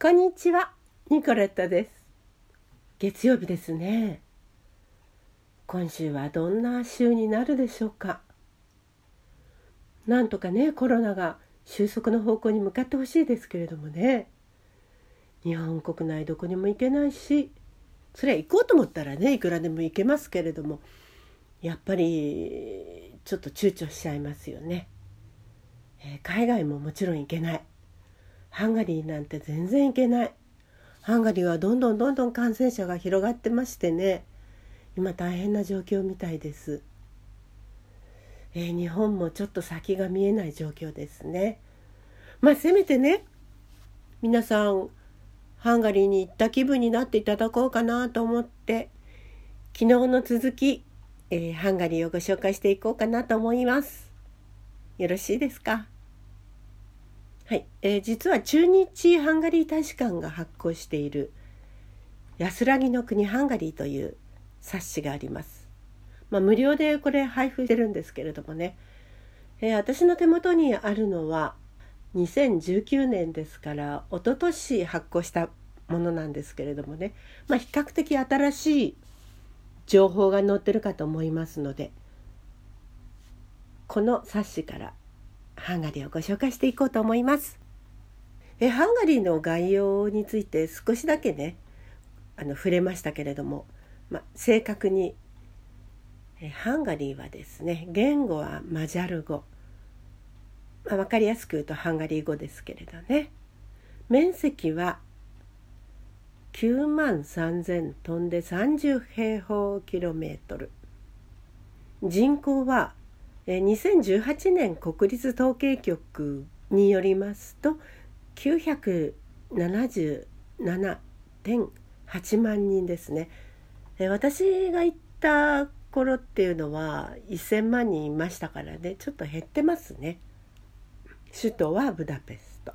こんにちは、ニコレットです。月曜日ですね。今週はどんな週になるでしょうか。なんとかね、コロナが収束の方向に向かってほしいですけれどもね。日本国内どこにも行けないし、それは行こうと思ったらね、いくらでも行けますけれども、やっぱりちょっと躊躇しちゃいますよね。えー、海外ももちろん行けない。ハンガリーなんて全然行けない。ハンガリーはどんどんどんどん感染者が広がってましてね。今大変な状況みたいです、えー、日本もちょっと先が見えない状況ですね。まあせめてね皆さんハンガリーに行った気分になっていただこうかなと思って昨日の続き、えー、ハンガリーをご紹介していこうかなと思います。よろしいですか？はい、えー、実は駐日ハンガリー大使館が発行している「安らぎの国ハンガリー」という冊子があります。まあ、無料でこれ配布してるんですけれどもね、えー、私の手元にあるのは2019年ですから一昨年発行したものなんですけれどもね、まあ、比較的新しい情報が載ってるかと思いますのでこの冊子からハンガリーをご紹介していこうと思います。えハンガリーの概要について少しだけねあの触れましたけれども、ま、正確にえハンガリーはですね言語はマジャル語、ま、分かりやすく言うとハンガリー語ですけれどね。面積は9万3,000トンで30平方キロメートル。人口は2018年国立統計局によりますと977.8万人ですね。私が行った頃っていうのは1,000万人いましたからねちょっと減ってますね。首都はブダペスト。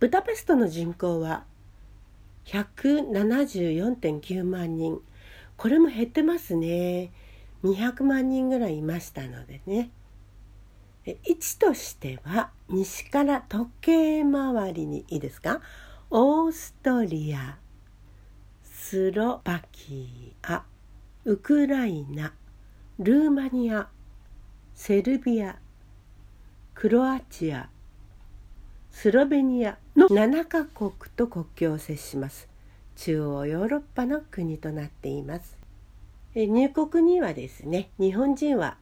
ブダペストの人口は174.9万人これも減ってますね。200万人ぐらいいましたのでね。位置としては西から時計回りにいいですか？オーストリアスロバキアウクライナルーマニアセルビアクロアチアスロベニアの7カ国と国境を接します。中央ヨーロッパの国となっています。入国にはですね日本人は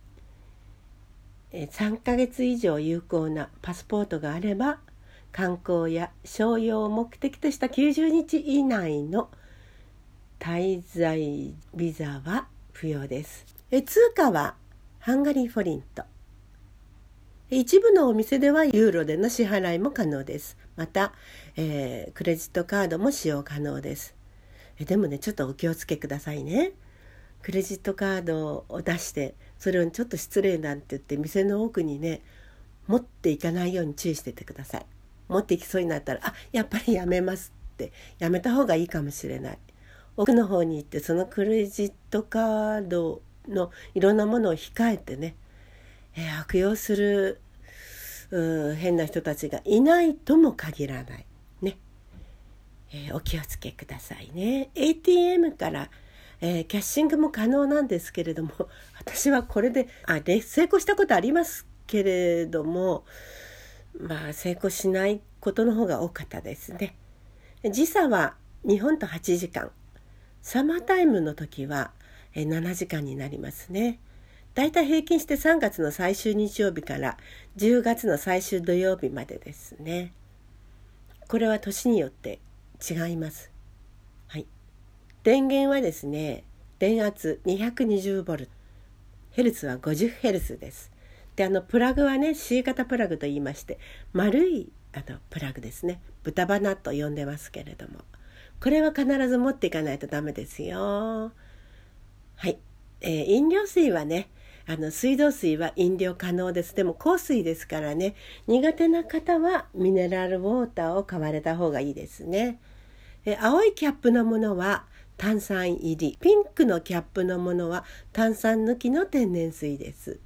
3ヶ月以上有効なパスポートがあれば観光や商用を目的とした90日以内の滞在ビザは不要です。通貨はハンガリーフォリント。一部のお店ではユーロでの支払いも可能です。また、えー、クレジットカードも使用可能です。でもね、ちょっとお気をつけくださいね。クレジットカードを出してそれをちょっと失礼なんて言って店の奥にね持っていかないように注意しててください。持っていきそうになったらあやっぱりやめますってやめた方がいいかもしれない。奥の方に行ってそのクレジットカードのいろんなものを控えてね、えー、悪用する変な人たちがいないとも限らない。ね。えー、お気をつけくださいね。ATM からえー、キャッシングも可能なんですけれども 私はこれであで成功したことありますけれどもまあ成功しないことの方が多かったですね。時差は日本と8時間サマータイムの時は7時間になりますね。だいたい平均して3月の最終日曜日から10月の最終土曜日までですね。これは年によって違います。電源はですね電圧 220V ヘルツは 50Hz です。であのプラグはね C 型プラグと言いまして丸いあのプラグですね。豚鼻と呼んでますけれども。これは必ず持っていかないとダメですよ。はい、えー、飲料水はねあの水道水は飲料可能です。でも香水ですからね苦手な方はミネラルウォーターを買われた方がいいですね。え青いキャップのものは炭酸入り。ピンクのキャップのものは炭酸抜きの天然水です。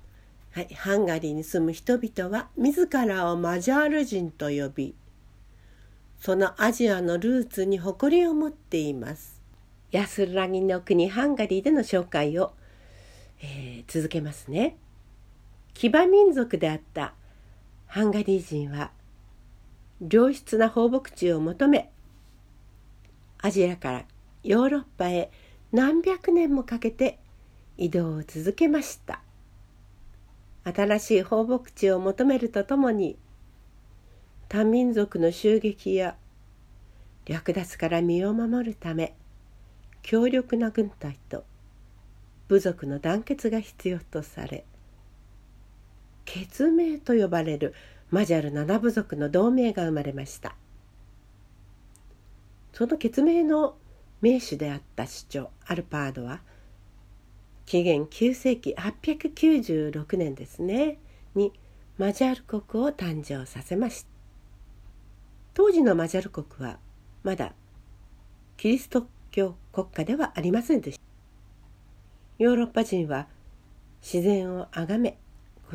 はい、ハンガリーに住む人々は自らをマジャール人と呼びそのアジアのルーツに誇りを持っています。安らぎの国ハンガリーでの紹介を、えー、続けますね。騎馬民族であったハンガリー人は良質な放牧地を求めアジアからヨーロッパへ何百年もかけて移動を続けました。新しい放牧地を求めるとともに多民族の襲撃や略奪から身を守るため強力な軍隊と部族の団結が必要とされ血盟と呼ばれるマジャル七部族の同盟が生まれました。その血盟の名手であった首長アルパードは紀元9世紀896年ですねにマジャル国を誕生させました。当時のマジャル国はまだキリスト教国家ではありませんでした。ヨーロッパ人は自然を崇め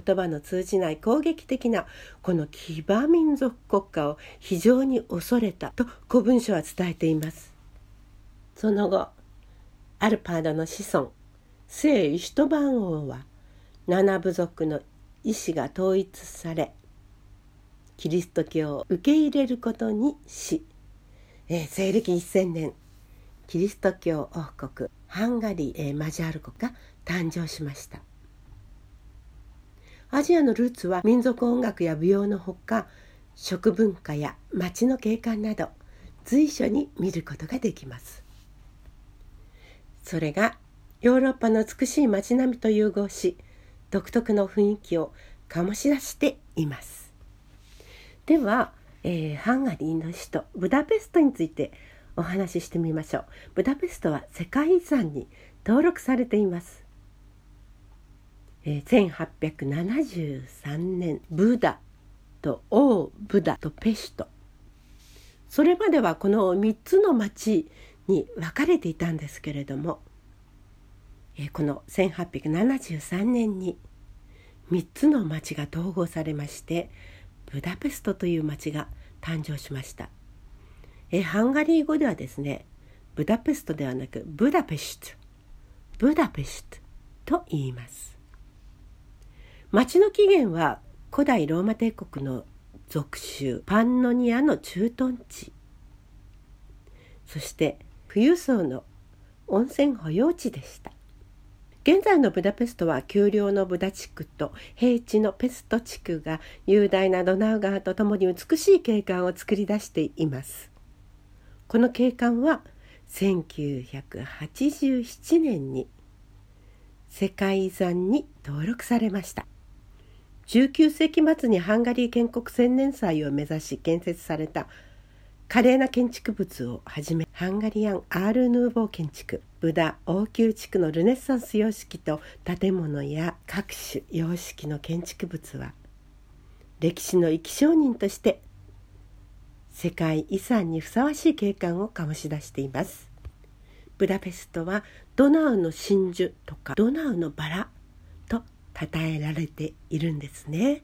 言葉の通じない攻撃的なこの騎馬民族国家を非常に恐れたと古文書は伝えています。その後アルパードの子孫聖イシュトバン王は七部族の意志が統一されキリスト教を受け入れることにし、えー、西暦1000年キリスト教王国ハンガリー、えー、マジャール国が誕生しました。アジアのルーツは民族音楽や舞踊のほか食文化や街の景観など随所に見ることができます。それがヨーロッパの美しい街並みと融合し独特の雰囲気を醸し出しています。では、えー、ハンガリーの首都ブダペストについてお話ししてみましょう。ブダペストは世界遺産に登録されています。え1873年ブダと王ブダとペシュト。それまではこの3つの町に分かれていたんですけれども、えこの1873年に3つの町が統合されましてブダペストという町が誕生しました。えハンガリー語ではですねブダペストではなくブダペシュトブダペシュトと言います。町の起源は古代ローマ帝国の属州パンノニアの駐屯地そして富裕層の温泉保養地でした。現在のブダペストは丘陵のブダ地区と平地のペスト地区が雄大なドナウ川とともに美しい景観を作り出しています。この景観は1987年に世界遺産に登録されました。19世紀末にハンガリー建国千年祭を目指し建設された華麗な建築物をはじめハンガリアン・アール・ヌーボー建築ブダ王宮地区のルネッサンス様式と建物や各種様式の建築物は歴史の生き証人として世界遺産にふさわしい景観を醸し出していますブダペストはドナウの真珠とかドナウのバラ称えられているんですね。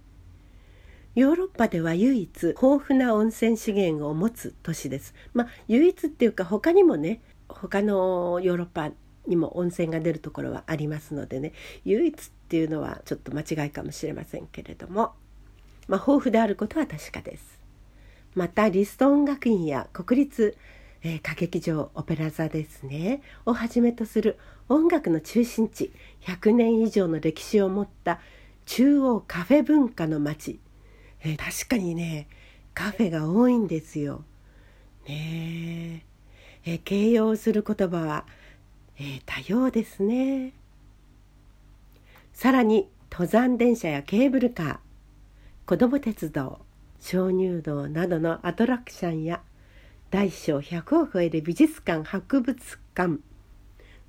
ヨーロッパでは唯一豊富な温泉資源を持つ都市です。まあ唯一っていうか他にもね他のヨーロッパにも温泉が出るところはありますのでね。唯一っていうのはちょっと間違いかもしれませんけれども、まあ、豊富であることは確かです。またリスト音楽院や国立えー、歌劇場オペラ座ですね。をはじめとする音楽の中心地。100年以上の歴史を持った中央カフェ文化の街、え、確かにねカフェが多いんですよ。ねえ、形容する言葉は、え、多様ですね。さらに登山電車やケーブルカー子ども鉄道鍾乳洞などのアトラクションや大小100を超える美術館博物館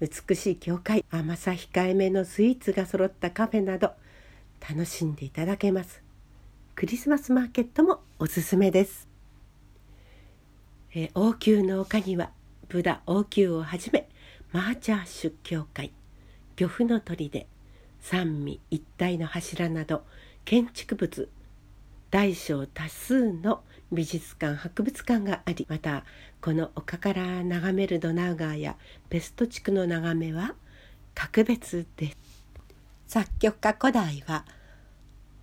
美しい教会甘さ控えめのスイーツが揃ったカフェなど楽しんでいただけますクリスマスマーケットもおすすめです。え王宮の丘にはブダ王宮をはじめマーチャーシュ教会漁夫の砦三味一体の柱など建築物大小多数の美術館博物館がありまたこの丘から眺めるドナウ川やペスト地区の眺めは格別です。作曲家古代は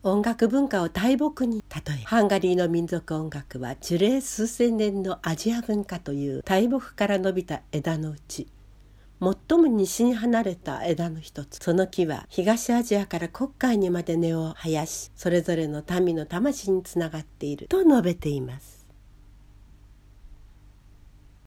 音楽文化を大木に。例えハンガリーの民族音楽は樹齢数千年のアジア文化という大木から伸びた枝のうち最も西に離れた枝の一つ。その木は東アジアから黒海にまで根を生やしそれぞれの民の魂につながっていると述べています。